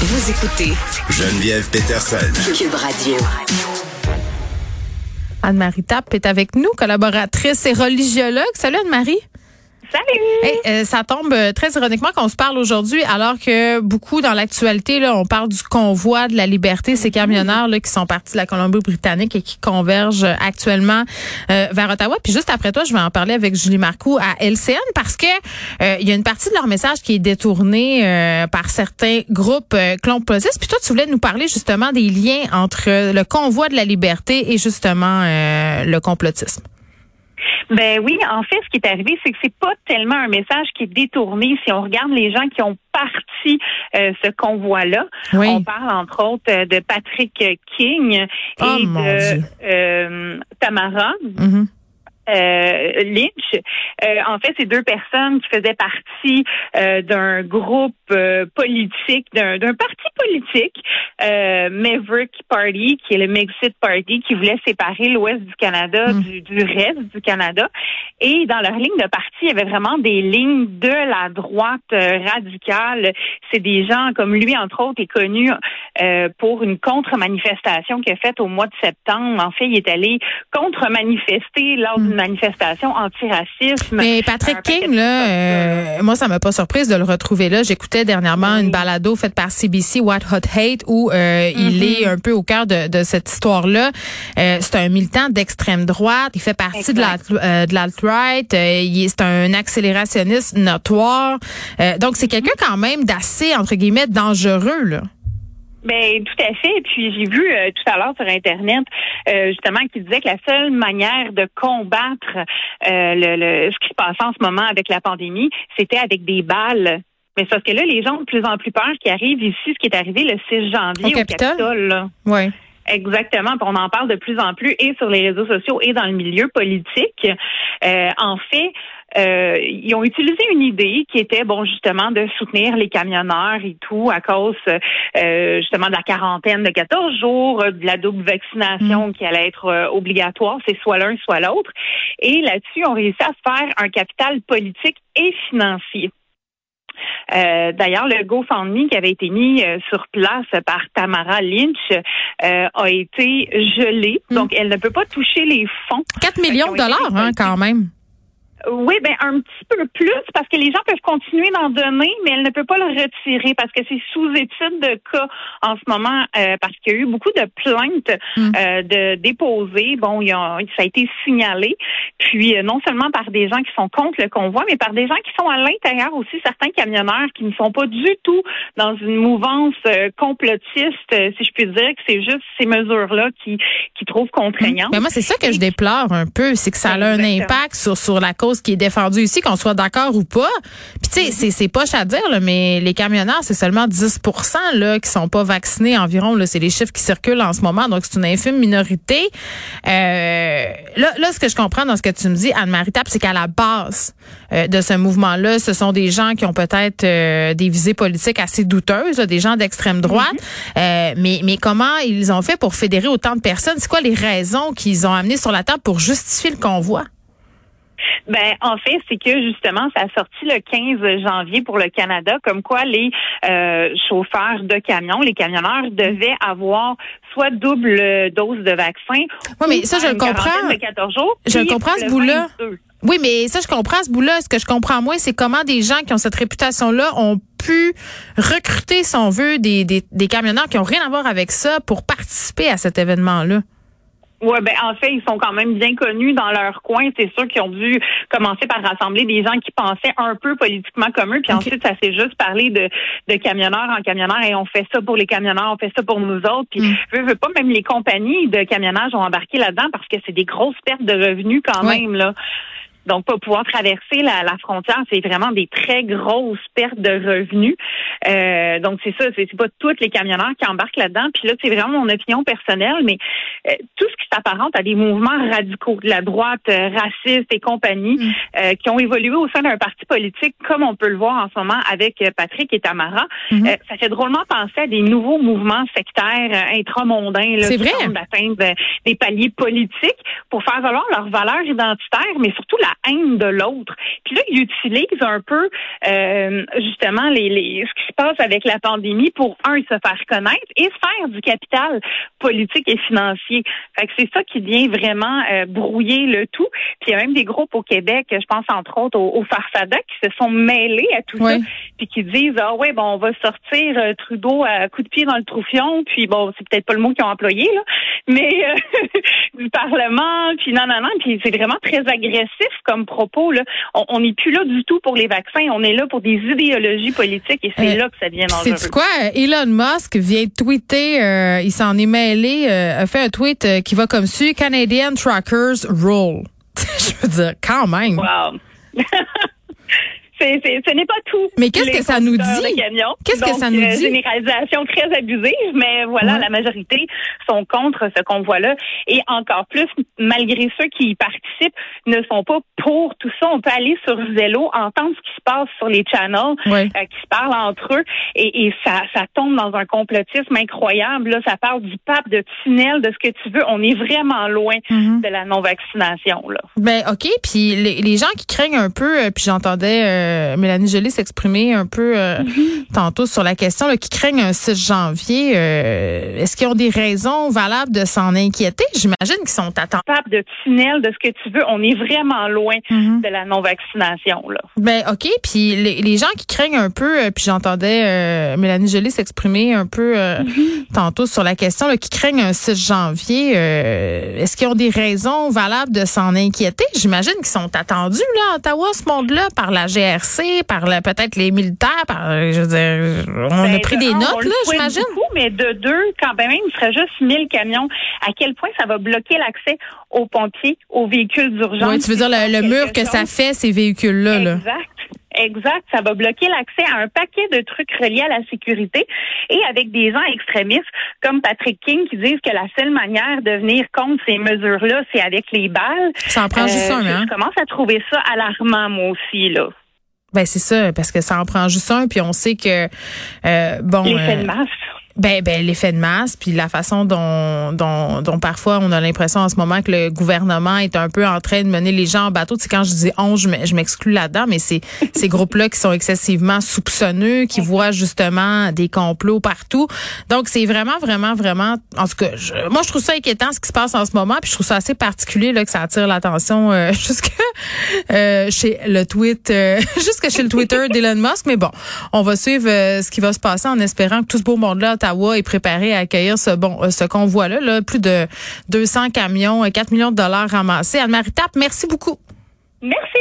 Vous écoutez Geneviève Peterson. Cube Radio. Anne-Marie Tapp est avec nous, collaboratrice et religiologue. Salut Anne-Marie. Salut! Euh, ça tombe euh, très ironiquement qu'on se parle aujourd'hui, alors que beaucoup dans l'actualité, là, on parle du convoi de la liberté, ces camionneurs là, qui sont partis de la Colombie-Britannique et qui convergent actuellement euh, vers Ottawa. Puis juste après toi, je vais en parler avec Julie Marcoux à LCN parce que il y a une partie de leur message qui est détournée par certains groupes euh. Puis toi, tu voulais nous parler justement des liens entre le convoi de la liberté et justement le complotisme. Ben oui, en fait, ce qui est arrivé, c'est que c'est pas tellement un message qui est détourné. Si on regarde les gens qui ont parti euh, ce convoi-là, on parle entre autres euh, de Patrick King et oh, de euh, Tamara. Mm-hmm euh, Lynch. Euh, en fait, c'est deux personnes qui faisaient partie euh, d'un groupe politique, d'un parti politique, Maverick Party, qui est le Mexit Party, qui voulait séparer l'Ouest du Canada mm. du, du, reste du Canada. Et dans leur ligne de parti, il y avait vraiment des lignes de la droite radicale. C'est des gens comme lui, entre autres, est connu pour une contre-manifestation qu'il a faite au mois de septembre. En fait, il est allé contre-manifester lors d'une manifestation anti-racisme. Mais Patrick King, là, euh, moi, ça m'a pas surprise de le retrouver là. J'écoutais dernièrement une balado faite par CBC, What Hot Hate, où euh, il mm-hmm. est un peu au cœur de, de cette histoire-là. Euh, c'est un militant d'extrême droite. Il fait partie de l'alt-right. c'est un accélérationniste notoire. donc, c'est quelqu'un quand même d'assez, entre guillemets, dangereux, là. Ben tout à fait. Puis j'ai vu euh, tout à l'heure sur internet euh, justement qui disait que la seule manière de combattre euh, le, ce qui se passe en ce moment avec la pandémie, c'était avec des balles. Mais sauf que là, les gens ont de plus en plus peur qui arrivent ici, ce qui est arrivé le 6 janvier au, Capitole? Oui. Exactement. on en parle de plus en plus et sur les réseaux sociaux et dans le milieu politique. en fait, euh, ils ont utilisé une idée qui était bon justement de soutenir les camionneurs et tout à cause euh, justement de la quarantaine de 14 jours, de la double vaccination mm. qui allait être euh, obligatoire, c'est soit l'un soit l'autre. Et là-dessus, on réussit à se faire un capital politique et financier. Euh, D'ailleurs, le GoFundMe qui avait été mis sur place par Tamara Lynch a été gelé. Mm. Donc, elle ne peut pas toucher les fonds. 4 millions de dollars, hein, quand même. Oui, ben un petit peu plus parce que les gens peuvent continuer d'en donner, mais elle ne peut pas le retirer parce que c'est sous étude de cas en ce moment euh, parce qu'il y a eu beaucoup de plaintes hmm. euh, de déposées. Bon, il y a, ça a été signalé, puis euh, non seulement par des gens qui sont contre le convoi, mais par des gens qui sont à l'intérieur aussi, certains camionneurs qui ne sont pas du tout dans une mouvance complotiste, si je puis dire, que c'est juste ces mesures-là qui qui trouvent contraignantes. Mais moi, c'est ça que je déplore un peu, c'est que ça a un impact sur sur la cause qui est défendue ici, qu'on soit d'accord ou pas. Puis tu sais, c'est poche à dire, là, mais les camionneurs, c'est seulement 10 là, qui sont pas vaccinés environ. Là, c'est les chiffres qui circulent en ce moment, donc c'est une infime minorité. Euh, là, là, ce que je comprends dans ce que tu me dis, Anne-Marie Tapp, c'est qu'à la base euh, de ce mouvement-là, ce sont des gens qui ont peut-être euh, des visées politiques assez douteuses, des gens d'extrême droite. Mm-hmm. mais, mais comment ils ont fait pour fédérer autant de personnes? C'est quoi les raisons qu'ils ont amenées sur la table pour justifier le convoi? Ben, en fait, c'est que justement, ça a sorti le 15 janvier pour le Canada, comme quoi les euh, chauffeurs de camions, les camionneurs devaient avoir soit double dose de vaccin. Oui, mais ça, je le comprends. De 14 jours, je le comprends ce bout-là. Oui, mais ça, je comprends ce bout-là. Ce que je comprends moins, c'est comment des gens qui ont cette réputation-là ont pu recruter, si on veut, des, des, des camionneurs qui ont rien à voir avec ça pour participer à cet événement-là. Ouais, ben en fait, ils sont quand même bien connus dans leur coin. C'est sûr qu'ils ont dû commencer par rassembler des gens qui pensaient un peu politiquement comme eux, puis ensuite ça s'est juste parlé de, de camionneurs en camionneurs et on fait ça pour les camionneurs, on fait ça pour nous autres. Puis mm. veux, pas même les compagnies de camionnage ont embarqué là-dedans parce que c'est des grosses pertes de revenus quand même là. Donc, pas pouvoir traverser la, la frontière, c'est vraiment des très grosses pertes de revenus. Euh, donc, c'est ça, c'est pas tous les camionneurs qui embarquent là-dedans. Puis là, c'est vraiment mon opinion personnelle, mais euh, tout ce qui s'apparente à des mouvements radicaux de la droite, euh, raciste et compagnie, mm. euh, qui ont évolué au sein d'un parti politique, comme on peut le voir en ce moment avec Patrick et Tamara, mm-hmm. ça fait drôlement penser à des nouveaux mouvements sectaires intramondains là, qui d'atteindre des paliers politiques pour faire valoir leurs valeurs identitaires, mais surtout la haine de l'autre. Puis là, il utilise un peu euh, justement les, les, ce qui se passe avec la pandémie pour un se faire connaître et se faire du capital politique et financier. Fait que c'est ça qui vient vraiment euh, brouiller le tout. Puis il y a même des groupes au Québec, je pense entre autres au, au Farfada, qui se sont mêlés à tout ça, puis qui disent ah ouais bon on va sortir euh, Trudeau à coup de pied dans le troufion, puis bon c'est peut-être pas le mot qu'ils ont employé là, mais du Parlement, puis non non non, puis c'est vraiment très agressif comme propos là. On n'est plus là du tout pour les vaccins, on est là pour des idéologies politiques et c'est là que ça devient dangereux. C'est quoi? Elon Musk vient de tweeter, euh, il s'en est mêlé, euh, a fait un tweet euh, qui va comme suit Canadian Truckers Roll. Je veux dire, quand même. Wow. ce n'est pas tout. Mais qu'est-ce que ça nous dit? Qu'est-ce que ça nous euh, dit? Généralisation très abusive, mais voilà, la majorité sont contre ce qu'on voit là. Et encore plus, malgré ceux qui y participent, ne sont pas pour tout ça. On peut aller sur Zello, entendre ce qui se passe sur les channels, euh, qui se parlent entre eux, et, et, ça, ça tombe dans un complotisme incroyable. Là, ça parle du pape, de tunnel, de ce que tu veux. On est vraiment loin Mhm. de la non-vaccination. Là. Ben ok, puis les, les gens qui craignent un peu, euh, puis j'entendais euh, Mélanie Joly s'exprimer un peu euh, tantôt sur la question, là, qui craignent un 6 janvier, euh, est-ce qu'ils ont des raisons valables de s'en inquiéter? J'imagine qu'ils sont attendus. De tunnel, de ce que tu veux. On est vraiment loin Mhm. de la non-vaccination. Ben ok, puis les, les gens qui craignent un peu, euh, puis j'entendais euh, Mélanie Joly s'exprimer un peu euh, tantôt sur la question, là, qui craignent un 6 janvier, euh, est-ce qu'ils ont des raisons valables de s'en inquiéter? J'imagine qu'ils sont attendus là, à Ottawa, ce monde-là, par la GRC, par peut-être les militaires, par, je veux dire, on a Ben, pris de des un, notes là, j'imagine. mais de deux, quand même, il serait juste 1000 camions. À quel point ça va bloquer l'accès aux pompiers, aux véhicules d'urgence? Oui, tu veux dire le, mur que ça fait ces véhicules-là. Là. Exact. Exact. Ça va bloquer l'accès à un paquet de trucs reliés à la sécurité et avec des gens extrémistes comme Patrick King qui disent que la seule manière de venir contre ces mesures-là, c'est avec les balles. Ça en prend juste Euh, un, hein? je commence à trouver ça alarmant, moi aussi, là. Ben c'est ça, parce que ça en prend juste un, puis on sait que euh, bon. L'effet de masse. Ben, ben l'effet de masse, puis la façon dont, dont, dont parfois on a l'impression en ce moment que le gouvernement est un peu en train de mener les gens en bateau. C'est quand je dis on, je m'exclus là-dedans, mais c'est ces groupes-là qui sont excessivement soupçonneux, qui voient justement des complots partout. Donc c'est vraiment, vraiment, vraiment. En tout cas, je- moi je trouve ça inquiétant ce qui se passe en ce moment, puis je trouve ça assez particulier là que ça attire l'attention euh, jusque euh, chez le tweet, euh, jusque chez le Twitter d'Elon Musk. Mais bon, on va suivre euh, ce qui va se passer en espérant que tout ce beau monde-là, Ottawa, est préparé à accueillir ce bon, euh, ce convoi-là. Là, plus de 200 camions, et 4 millions de dollars ramassés. Anne-Marie Tappe, merci beaucoup. Merci.